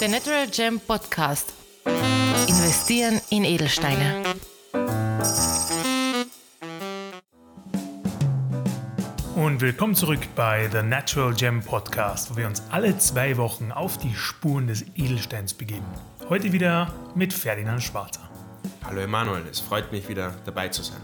Der Natural Gem Podcast. Investieren in Edelsteine. Und willkommen zurück bei The Natural Gem Podcast, wo wir uns alle zwei Wochen auf die Spuren des Edelsteins begeben. Heute wieder mit Ferdinand Schwarzer. Hallo Emanuel, es freut mich wieder dabei zu sein.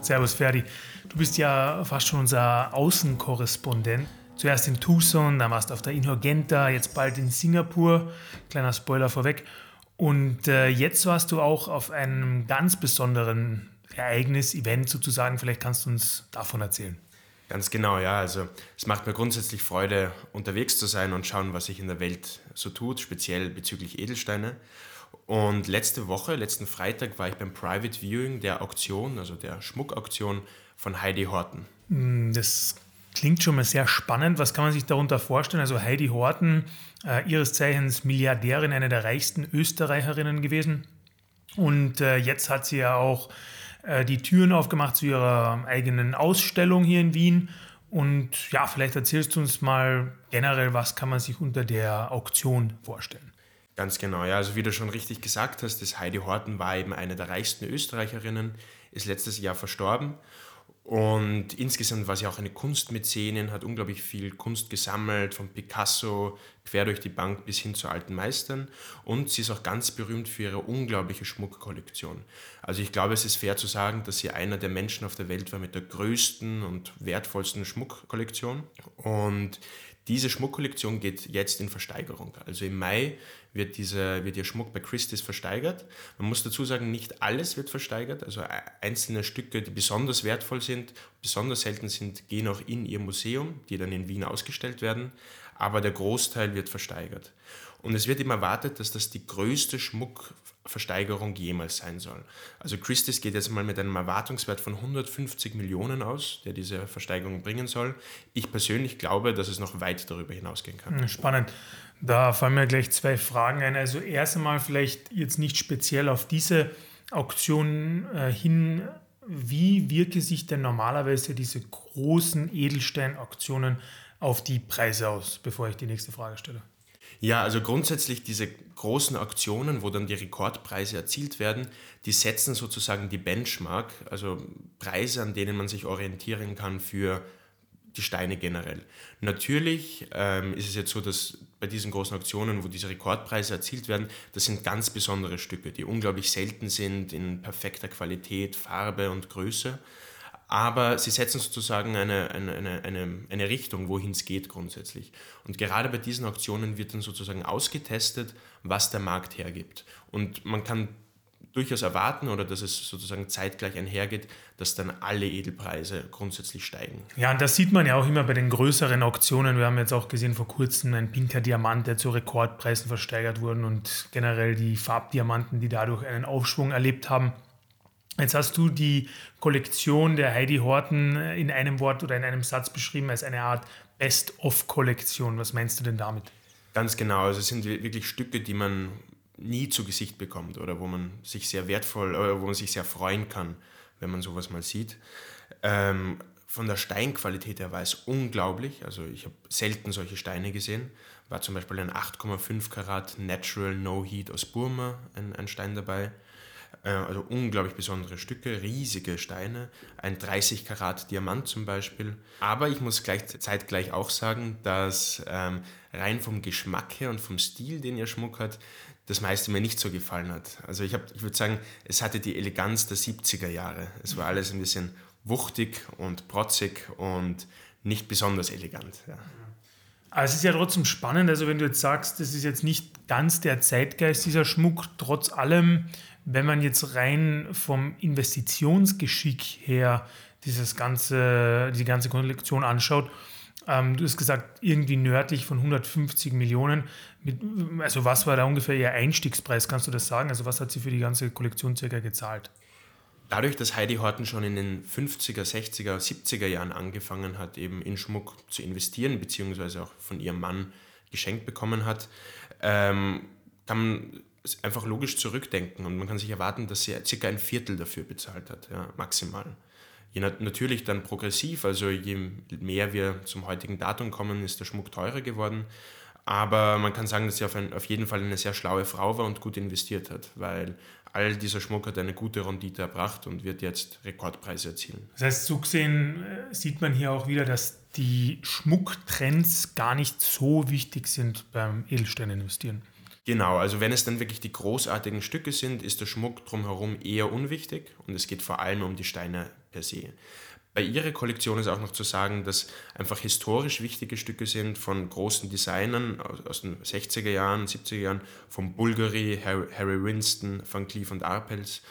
Servus Ferdi, du bist ja fast schon unser Außenkorrespondent. Zuerst in Tucson, dann warst du auf der Inhorgenta, jetzt bald in Singapur. Kleiner Spoiler vorweg. Und äh, jetzt warst du auch auf einem ganz besonderen Ereignis, Event sozusagen. Vielleicht kannst du uns davon erzählen. Ganz genau, ja. Also es macht mir grundsätzlich Freude, unterwegs zu sein und schauen, was sich in der Welt so tut, speziell bezüglich Edelsteine. Und letzte Woche, letzten Freitag, war ich beim Private Viewing der Auktion, also der Schmuckauktion von Heidi Horton. Hm, das Klingt schon mal sehr spannend. Was kann man sich darunter vorstellen? Also Heidi Horten, äh, ihres Zeichens Milliardärin, eine der reichsten Österreicherinnen gewesen. Und äh, jetzt hat sie ja auch äh, die Türen aufgemacht zu ihrer eigenen Ausstellung hier in Wien. Und ja, vielleicht erzählst du uns mal generell, was kann man sich unter der Auktion vorstellen? Ganz genau, ja. Also wie du schon richtig gesagt hast, das Heidi Horten war eben eine der reichsten Österreicherinnen, ist letztes Jahr verstorben und insgesamt war sie auch eine Kunstmäzenin, hat unglaublich viel Kunst gesammelt, von Picasso quer durch die Bank bis hin zu alten Meistern. Und sie ist auch ganz berühmt für ihre unglaubliche Schmuckkollektion. Also ich glaube, es ist fair zu sagen, dass sie einer der Menschen auf der Welt war mit der größten und wertvollsten Schmuckkollektion. Und diese Schmuckkollektion geht jetzt in Versteigerung. Also im Mai wird, diese, wird ihr Schmuck bei Christie's versteigert. Man muss dazu sagen, nicht alles wird versteigert. Also einzelne Stücke, die besonders wertvoll sind, besonders selten sind, gehen auch in ihr Museum, die dann in Wien ausgestellt werden. Aber der Großteil wird versteigert. Und es wird ihm erwartet, dass das die größte Schmuckversteigerung jemals sein soll. Also Christie's geht jetzt mal mit einem Erwartungswert von 150 Millionen aus, der diese Versteigerung bringen soll. Ich persönlich glaube, dass es noch weit darüber hinausgehen kann. Hm, spannend. Da fallen mir gleich zwei Fragen ein. Also erst einmal vielleicht jetzt nicht speziell auf diese Auktion äh, hin. Wie wirken sich denn normalerweise diese großen Edelsteinauktionen auf die Preise aus, bevor ich die nächste Frage stelle? Ja, also grundsätzlich diese großen Auktionen, wo dann die Rekordpreise erzielt werden, die setzen sozusagen die Benchmark, also Preise, an denen man sich orientieren kann für die Steine generell. Natürlich ähm, ist es jetzt so, dass bei diesen großen Auktionen, wo diese Rekordpreise erzielt werden, das sind ganz besondere Stücke, die unglaublich selten sind in perfekter Qualität, Farbe und Größe aber sie setzen sozusagen eine, eine, eine, eine, Richtung, wohin es geht grundsätzlich. Und gerade bei diesen Auktionen wird dann sozusagen ausgetestet, was der Markt hergibt. Und man kann durchaus erwarten oder dass es sozusagen zeitgleich einhergeht, dass dann alle Edelpreise grundsätzlich steigen. Ja, und das sieht man ja auch immer bei den größeren Auktionen. Wir haben jetzt auch gesehen vor kurzem ein pinker Diamant, der zu Rekordpreisen versteigert wurde und generell die Farbdiamanten, die dadurch einen Aufschwung erlebt haben. Jetzt hast du die Kollektion der Heidi Horten in einem Wort oder in einem Satz beschrieben als eine Art Best-of-Kollektion. Was meinst du denn damit? Ganz genau. Also es sind wirklich Stücke, die man nie zu Gesicht bekommt oder wo man sich sehr wertvoll, oder wo man sich sehr freuen kann, wenn man sowas mal sieht. Ähm, von der Steinqualität her war es unglaublich. Also ich habe selten solche Steine gesehen. War zum Beispiel ein 8,5 Karat Natural No Heat aus Burma, ein, ein Stein dabei. Äh, also unglaublich besondere Stücke, riesige Steine, ein 30 Karat Diamant zum Beispiel. Aber ich muss gleich, zeitgleich auch sagen, dass ähm, rein vom Geschmack her und vom Stil, den ihr Schmuck hat, das meiste mir nicht so gefallen hat. Also ich, ich würde sagen, es hatte die Eleganz der 70er Jahre. Es war alles ein bisschen wuchtig und protzig und nicht besonders elegant. Ja. Aber es ist ja trotzdem spannend, also wenn du jetzt sagst, das ist jetzt nicht ganz der Zeitgeist dieser Schmuck, trotz allem wenn man jetzt rein vom Investitionsgeschick her dieses ganze, die ganze Kollektion anschaut, ähm, du hast gesagt, irgendwie nördlich von 150 Millionen. Mit, also was war da ungefähr ihr Einstiegspreis? Kannst du das sagen? Also was hat sie für die ganze Kollektion circa gezahlt? Dadurch, dass Heidi Horten schon in den 50er, 60er, 70er Jahren angefangen hat, eben in Schmuck zu investieren, beziehungsweise auch von ihrem Mann geschenkt bekommen hat, ähm, kann einfach logisch zurückdenken und man kann sich erwarten, dass sie circa ein Viertel dafür bezahlt hat, ja, maximal. Je natürlich dann progressiv, also je mehr wir zum heutigen Datum kommen, ist der Schmuck teurer geworden. Aber man kann sagen, dass sie auf, ein, auf jeden Fall eine sehr schlaue Frau war und gut investiert hat, weil all dieser Schmuck hat eine gute Rendite erbracht und wird jetzt Rekordpreise erzielen. Das heißt, so gesehen äh, sieht man hier auch wieder, dass die Schmucktrends gar nicht so wichtig sind beim Edelstein investieren. Genau, also wenn es dann wirklich die großartigen Stücke sind, ist der Schmuck drumherum eher unwichtig und es geht vor allem um die Steine per se. Bei ihrer Kollektion ist auch noch zu sagen, dass einfach historisch wichtige Stücke sind von großen Designern aus den 60er Jahren, 70er Jahren, von Bulgari, Harry Winston, Van Cleef und Arpels.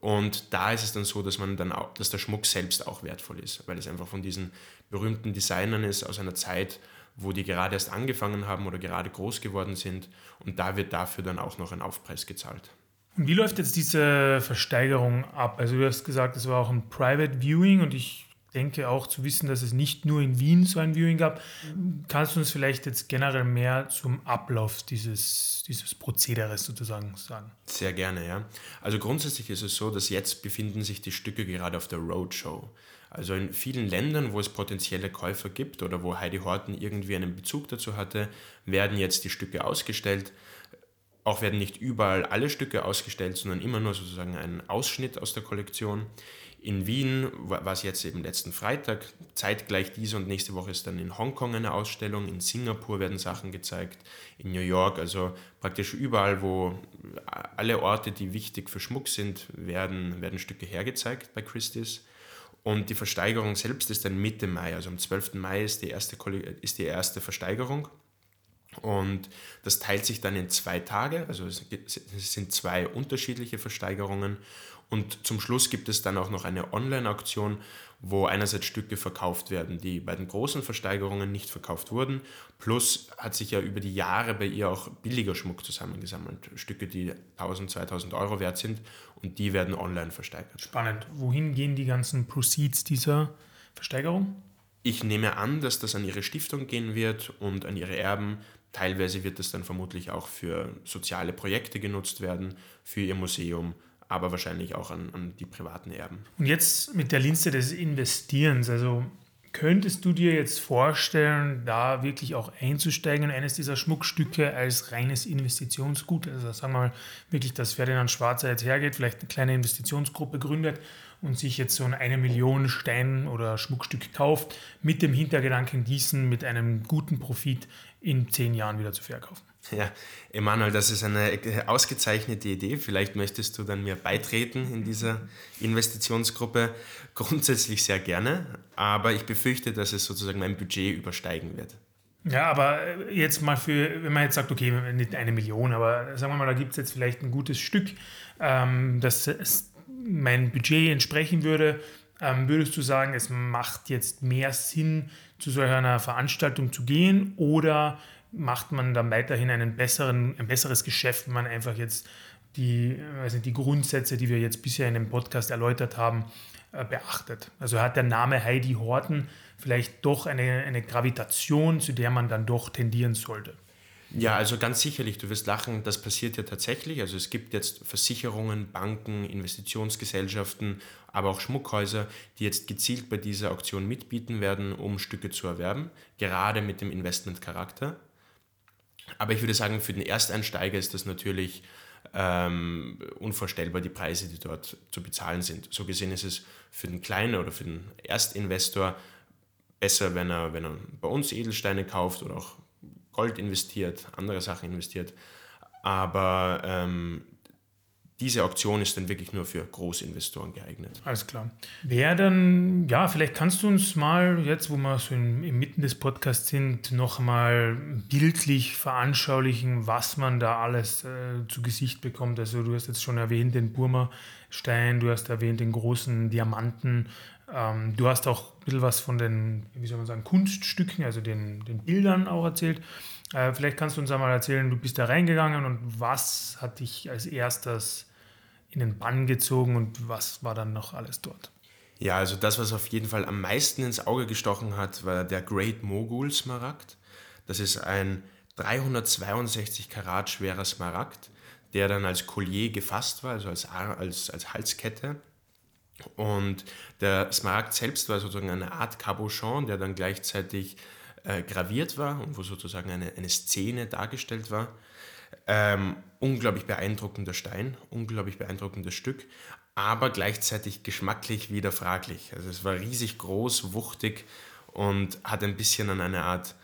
Und da ist es dann so, dass man dann auch, dass der Schmuck selbst auch wertvoll ist, weil es einfach von diesen berühmten Designern ist aus einer Zeit, wo die gerade erst angefangen haben oder gerade groß geworden sind. Und da wird dafür dann auch noch ein Aufpreis gezahlt. Und wie läuft jetzt diese Versteigerung ab? Also du hast gesagt, es war auch ein Private Viewing und ich denke auch zu wissen, dass es nicht nur in Wien so ein Viewing gab. Kannst du uns vielleicht jetzt generell mehr zum Ablauf dieses, dieses Prozederes sozusagen sagen? Sehr gerne, ja. Also grundsätzlich ist es so, dass jetzt befinden sich die Stücke gerade auf der Roadshow. Also in vielen Ländern, wo es potenzielle Käufer gibt oder wo Heidi Horten irgendwie einen Bezug dazu hatte, werden jetzt die Stücke ausgestellt. Auch werden nicht überall alle Stücke ausgestellt, sondern immer nur sozusagen ein Ausschnitt aus der Kollektion. In Wien war es jetzt eben letzten Freitag, zeitgleich diese und nächste Woche ist dann in Hongkong eine Ausstellung, in Singapur werden Sachen gezeigt, in New York, also praktisch überall, wo alle Orte, die wichtig für Schmuck sind, werden, werden Stücke hergezeigt bei Christie's. Und die Versteigerung selbst ist dann Mitte Mai, also am 12. Mai ist die erste, ist die erste Versteigerung. Und das teilt sich dann in zwei Tage, also es sind zwei unterschiedliche Versteigerungen. Und zum Schluss gibt es dann auch noch eine Online-Auktion, wo einerseits Stücke verkauft werden, die bei den großen Versteigerungen nicht verkauft wurden. Plus hat sich ja über die Jahre bei ihr auch billiger Schmuck zusammengesammelt. Stücke, die 1000, 2000 Euro wert sind und die werden online versteigert. Spannend. Wohin gehen die ganzen Proceeds dieser Versteigerung? Ich nehme an, dass das an ihre Stiftung gehen wird und an ihre Erben. Teilweise wird das dann vermutlich auch für soziale Projekte genutzt werden, für ihr Museum aber wahrscheinlich auch an, an die privaten Erben. Und jetzt mit der Linse des Investierens, also Könntest du dir jetzt vorstellen, da wirklich auch einzusteigen in eines dieser Schmuckstücke als reines Investitionsgut? Also sagen wir mal wirklich, dass Ferdinand Schwarzer jetzt hergeht, vielleicht eine kleine Investitionsgruppe gründet und sich jetzt so eine Million Stein- oder Schmuckstück kauft, mit dem Hintergedanken, diesen mit einem guten Profit in zehn Jahren wieder zu verkaufen. Ja, Emanuel, das ist eine ausgezeichnete Idee. Vielleicht möchtest du dann mir beitreten in dieser Investitionsgruppe. Grundsätzlich sehr gerne, aber ich befürchte, dass es sozusagen mein Budget übersteigen wird. Ja, aber jetzt mal für, wenn man jetzt sagt, okay, nicht eine Million, aber sagen wir mal, da gibt es jetzt vielleicht ein gutes Stück, ähm, das mein Budget entsprechen würde, ähm, würdest du sagen, es macht jetzt mehr Sinn, zu so einer Veranstaltung zu gehen oder macht man dann weiterhin einen besseren, ein besseres Geschäft, wenn man einfach jetzt die, also die Grundsätze, die wir jetzt bisher in dem Podcast erläutert haben, äh, beachtet. Also hat der Name Heidi Horten vielleicht doch eine, eine Gravitation, zu der man dann doch tendieren sollte. Ja, also ganz sicherlich, du wirst lachen, das passiert ja tatsächlich. Also es gibt jetzt Versicherungen, Banken, Investitionsgesellschaften, aber auch Schmuckhäuser, die jetzt gezielt bei dieser Auktion mitbieten werden, um Stücke zu erwerben, gerade mit dem Investmentcharakter. Aber ich würde sagen, für den Ersteinsteiger ist das natürlich ähm, unvorstellbar, die Preise, die dort zu bezahlen sind. So gesehen ist es für den Kleinen oder für den Erstinvestor besser, wenn er, wenn er bei uns Edelsteine kauft oder auch Gold investiert, andere Sachen investiert. Aber ähm, diese Auktion ist dann wirklich nur für Großinvestoren geeignet. Alles klar. Wer dann, ja, vielleicht kannst du uns mal, jetzt wo wir so in, inmitten des Podcasts sind, nochmal bildlich veranschaulichen, was man da alles äh, zu Gesicht bekommt. Also du hast jetzt schon erwähnt den Burma-Stein, du hast erwähnt den großen Diamanten, ähm, du hast auch ein bisschen was von den, wie soll man sagen, Kunststücken, also den, den Bildern auch erzählt. Äh, vielleicht kannst du uns einmal erzählen, du bist da reingegangen und was hat dich als erstes in den Bann gezogen und was war dann noch alles dort? Ja, also das, was auf jeden Fall am meisten ins Auge gestochen hat, war der Great Mogul Smaragd. Das ist ein 362 Karat schwerer Smaragd, der dann als Collier gefasst war, also als, als, als Halskette. Und der Smaragd selbst war sozusagen eine Art Cabochon, der dann gleichzeitig äh, graviert war und wo sozusagen eine, eine Szene dargestellt war. Ähm, unglaublich beeindruckender Stein, unglaublich beeindruckendes Stück, aber gleichzeitig geschmacklich wieder fraglich. Also es war riesig groß, wuchtig und hat ein bisschen an eine Art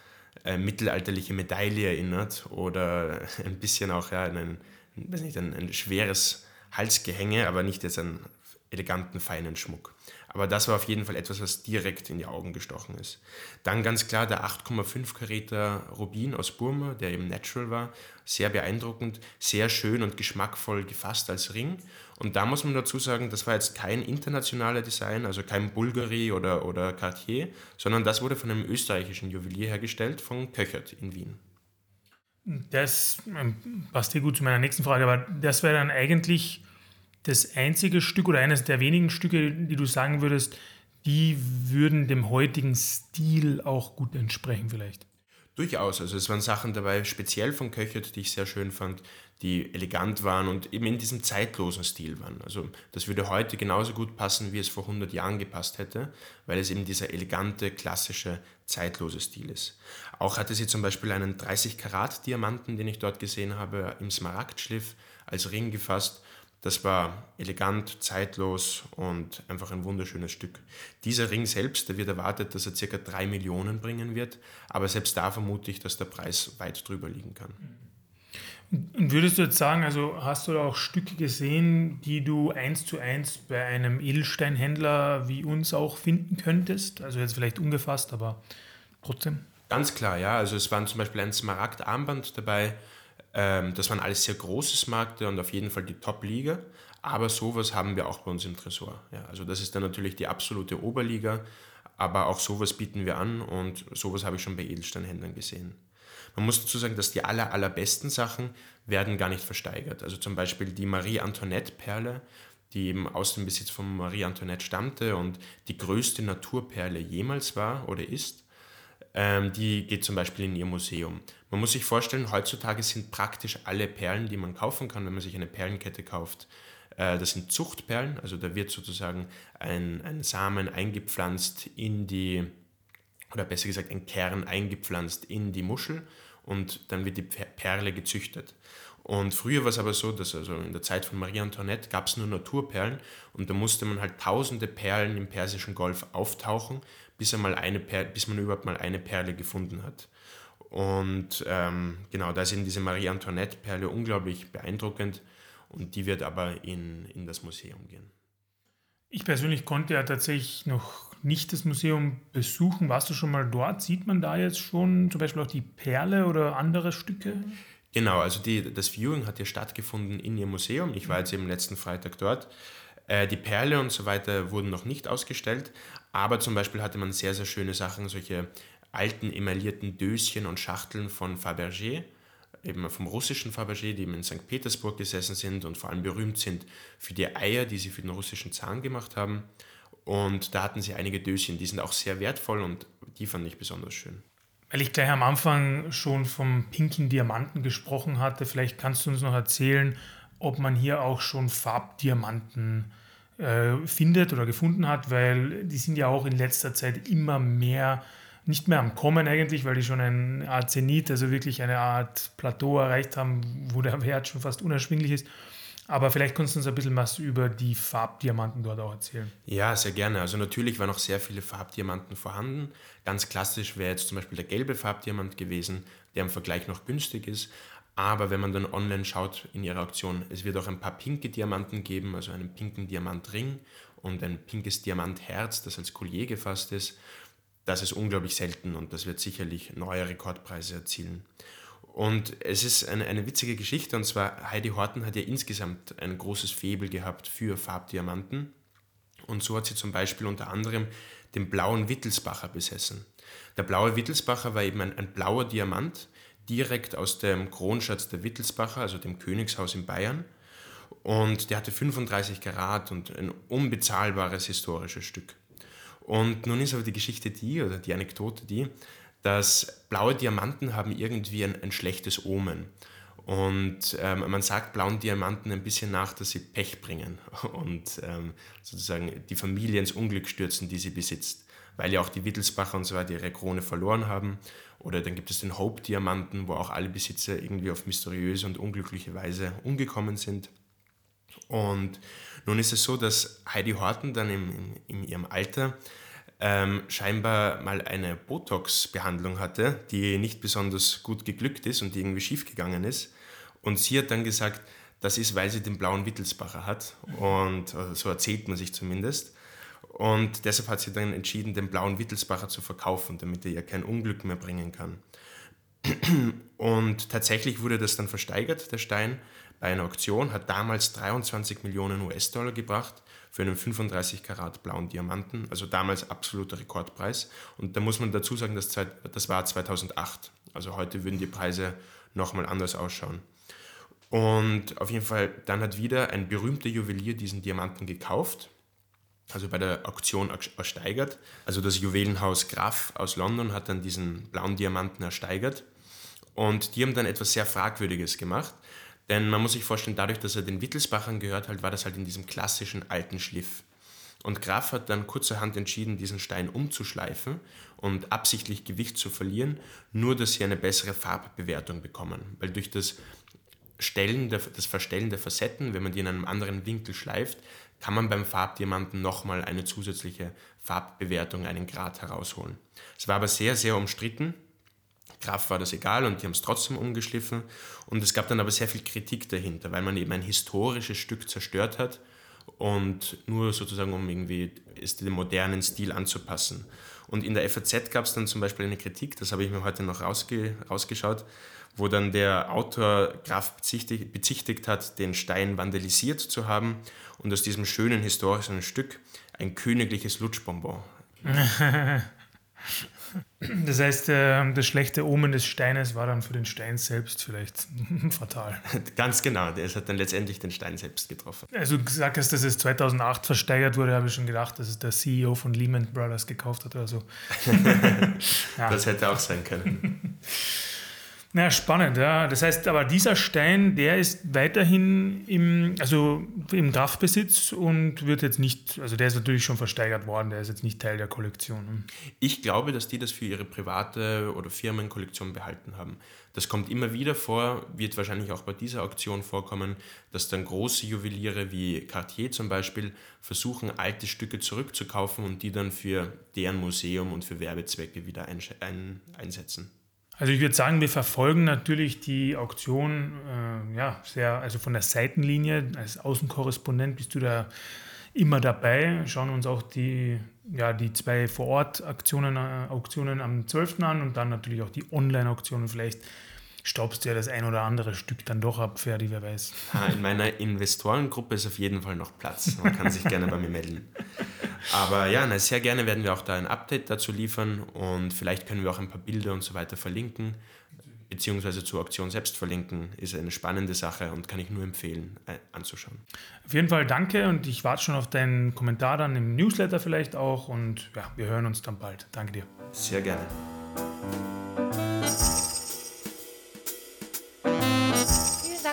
äh, mittelalterliche Medaille erinnert oder ein bisschen auch ja, ein, weiß nicht, ein, ein schweres Halsgehänge, aber nicht jetzt einen eleganten, feinen Schmuck. Aber das war auf jeden Fall etwas, was direkt in die Augen gestochen ist. Dann ganz klar der 8,5 Karäter Rubin aus Burma, der eben natural war. Sehr beeindruckend, sehr schön und geschmackvoll gefasst als Ring. Und da muss man dazu sagen, das war jetzt kein internationaler Design, also kein Bulgari oder, oder Cartier, sondern das wurde von einem österreichischen Juwelier hergestellt, von Köchert in Wien. Das ähm, passt hier gut zu meiner nächsten Frage, aber das wäre dann eigentlich das einzige Stück oder eines der wenigen Stücke, die du sagen würdest, die würden dem heutigen Stil auch gut entsprechen vielleicht. Durchaus. Also es waren Sachen dabei, speziell von Köchert, die ich sehr schön fand, die elegant waren und eben in diesem zeitlosen Stil waren. Also das würde heute genauso gut passen, wie es vor 100 Jahren gepasst hätte, weil es eben dieser elegante, klassische, zeitlose Stil ist. Auch hatte sie zum Beispiel einen 30-Karat-Diamanten, den ich dort gesehen habe, im Smaragdschliff als Ring gefasst das war elegant, zeitlos und einfach ein wunderschönes Stück. Dieser Ring selbst, der wird erwartet, dass er ca. 3 Millionen bringen wird, aber selbst da vermute ich, dass der Preis weit drüber liegen kann. Und würdest du jetzt sagen, also hast du da auch Stücke gesehen, die du eins zu eins bei einem Edelsteinhändler wie uns auch finden könntest? Also jetzt vielleicht ungefasst, aber trotzdem. Ganz klar, ja. Also es waren zum Beispiel ein Smaragdarmband dabei, ähm, das waren alles sehr große Smarkte und auf jeden Fall die Top-Liga. Aber sowas haben wir auch bei uns im Tresor. Ja, also das ist dann natürlich die absolute Oberliga, aber auch sowas bieten wir an und sowas habe ich schon bei Edelsteinhändlern gesehen. Man muss dazu sagen, dass die aller, allerbesten Sachen werden gar nicht versteigert. Also zum Beispiel die Marie-Antoinette-Perle, die eben aus dem Besitz von Marie Antoinette stammte und die größte Naturperle jemals war oder ist, ähm, die geht zum Beispiel in ihr Museum. Man muss sich vorstellen, heutzutage sind praktisch alle Perlen, die man kaufen kann, wenn man sich eine Perlenkette kauft, äh, das sind Zuchtperlen, also da wird sozusagen ein, ein Samen eingepflanzt in die, oder besser gesagt ein Kern eingepflanzt in die Muschel und dann wird die Perle gezüchtet. Und früher war es aber so, dass also in der Zeit von Marie Antoinette gab es nur Naturperlen und da musste man halt tausende Perlen im Persischen Golf auftauchen, bis, er mal eine Perle, bis man überhaupt mal eine Perle gefunden hat. Und ähm, genau, da ist eben diese Marie Antoinette-Perle unglaublich beeindruckend und die wird aber in, in das Museum gehen. Ich persönlich konnte ja tatsächlich noch nicht das Museum besuchen. Warst du schon mal dort? Sieht man da jetzt schon zum Beispiel auch die Perle oder andere Stücke? Genau, also die, das Viewing hat ja stattgefunden in ihrem Museum. Ich war jetzt eben letzten Freitag dort. Äh, die Perle und so weiter wurden noch nicht ausgestellt, aber zum Beispiel hatte man sehr, sehr schöne Sachen, solche alten emaillierten Döschen und Schachteln von Fabergé, eben vom russischen Fabergé, die eben in St. Petersburg gesessen sind und vor allem berühmt sind für die Eier, die sie für den russischen Zahn gemacht haben. Und da hatten sie einige Döschen, die sind auch sehr wertvoll und die fand ich besonders schön. Weil ich gleich am Anfang schon vom pinken Diamanten gesprochen hatte, vielleicht kannst du uns noch erzählen, ob man hier auch schon Farbdiamanten äh, findet oder gefunden hat, weil die sind ja auch in letzter Zeit immer mehr nicht mehr am Kommen eigentlich, weil die schon eine Art Zenit, also wirklich eine Art Plateau erreicht haben, wo der Wert schon fast unerschwinglich ist. Aber vielleicht kannst du uns ein bisschen was über die Farbdiamanten dort auch erzählen. Ja, sehr gerne. Also natürlich waren noch sehr viele Farbdiamanten vorhanden. Ganz klassisch wäre jetzt zum Beispiel der gelbe Farbdiamant gewesen, der im Vergleich noch günstig ist. Aber wenn man dann online schaut in ihrer Auktion, es wird auch ein paar pinke Diamanten geben, also einen pinken Diamantring und ein pinkes Diamantherz, das als Collier gefasst ist. Das ist unglaublich selten und das wird sicherlich neue Rekordpreise erzielen. Und es ist eine, eine witzige Geschichte, und zwar Heidi Horten hat ja insgesamt ein großes Faible gehabt für Farbdiamanten. Und so hat sie zum Beispiel unter anderem den blauen Wittelsbacher besessen. Der blaue Wittelsbacher war eben ein, ein blauer Diamant, direkt aus dem Kronschatz der Wittelsbacher, also dem Königshaus in Bayern. Und der hatte 35 Karat und ein unbezahlbares historisches Stück. Und nun ist aber die Geschichte die, oder die Anekdote die, dass blaue Diamanten haben irgendwie ein, ein schlechtes Omen. Und ähm, man sagt blauen Diamanten ein bisschen nach, dass sie Pech bringen und ähm, sozusagen die Familie ins Unglück stürzen, die sie besitzt. weil ja auch die Wittelsbacher und so weiter ihre Krone verloren haben. Oder dann gibt es den Hope-Diamanten, wo auch alle Besitzer irgendwie auf mysteriöse und unglückliche Weise umgekommen sind. Und nun ist es so, dass Heidi Horten dann im, in ihrem Alter ähm, scheinbar mal eine Botox-Behandlung hatte, die nicht besonders gut geglückt ist und die irgendwie schiefgegangen ist. Und sie hat dann gesagt, das ist, weil sie den blauen Wittelsbacher hat. Und also so erzählt man sich zumindest. Und deshalb hat sie dann entschieden, den blauen Wittelsbacher zu verkaufen, damit er ihr kein Unglück mehr bringen kann. Und tatsächlich wurde das dann versteigert, der Stein, bei einer Auktion, hat damals 23 Millionen US-Dollar gebracht für einen 35 Karat blauen Diamanten, also damals absoluter Rekordpreis. Und da muss man dazu sagen, dass das war 2008. Also heute würden die Preise nochmal anders ausschauen. Und auf jeden Fall, dann hat wieder ein berühmter Juwelier diesen Diamanten gekauft, also bei der Auktion ersteigert. Also das Juwelenhaus Graf aus London hat dann diesen blauen Diamanten ersteigert. Und die haben dann etwas sehr Fragwürdiges gemacht. Denn man muss sich vorstellen, dadurch, dass er den Wittelsbachern gehört halt, war das halt in diesem klassischen alten Schliff. Und Graf hat dann kurzerhand entschieden, diesen Stein umzuschleifen und absichtlich Gewicht zu verlieren, nur dass sie eine bessere Farbbewertung bekommen. Weil durch das, Stellen der, das Verstellen der Facetten, wenn man die in einem anderen Winkel schleift, kann man beim Farbdiamanten nochmal eine zusätzliche Farbbewertung, einen Grad herausholen. Es war aber sehr, sehr umstritten Graf war das egal und die haben es trotzdem umgeschliffen. Und es gab dann aber sehr viel Kritik dahinter, weil man eben ein historisches Stück zerstört hat und nur sozusagen, um irgendwie es dem modernen Stil anzupassen. Und in der FAZ gab es dann zum Beispiel eine Kritik, das habe ich mir heute noch rausge rausgeschaut, wo dann der Autor Graf bezichtigt, bezichtigt hat, den Stein vandalisiert zu haben und aus diesem schönen historischen Stück ein königliches Lutschbonbon Das heißt, äh, das schlechte Omen des Steines war dann für den Stein selbst vielleicht fatal. Ganz genau, der hat dann letztendlich den Stein selbst getroffen. Also du gesagt hast, dass es 2008 versteigert wurde, habe ich schon gedacht, dass es der CEO von Lehman Brothers gekauft hat oder so. ja. Das hätte auch sein können. Na, spannend, ja. Das heißt aber, dieser Stein, der ist weiterhin im, also im Kraftbesitz und wird jetzt nicht, also der ist natürlich schon versteigert worden, der ist jetzt nicht Teil der Kollektion. Ne? Ich glaube, dass die das für ihre private oder Firmenkollektion behalten haben. Das kommt immer wieder vor, wird wahrscheinlich auch bei dieser Auktion vorkommen, dass dann große Juweliere wie Cartier zum Beispiel versuchen, alte Stücke zurückzukaufen und die dann für deren Museum und für Werbezwecke wieder einsetzen. Also ich würde sagen, wir verfolgen natürlich die Auktion äh, ja, sehr, also von der Seitenlinie. Als Außenkorrespondent bist du da immer dabei, schauen uns auch die, ja, die zwei Vor-Ort-Auktionen äh, Auktionen am 12. an und dann natürlich auch die Online-Auktionen. Vielleicht staubst du ja das ein oder andere Stück dann doch ab, Ferdi, wer weiß. In meiner Investorengruppe ist auf jeden Fall noch Platz. Man kann sich gerne bei mir melden. Aber ja, na, sehr gerne werden wir auch da ein Update dazu liefern und vielleicht können wir auch ein paar Bilder und so weiter verlinken, beziehungsweise zur Auktion selbst verlinken. Ist eine spannende Sache und kann ich nur empfehlen, äh, anzuschauen. Auf jeden Fall danke und ich warte schon auf deinen Kommentar dann im Newsletter vielleicht auch und ja, wir hören uns dann bald. Danke dir. Sehr gerne.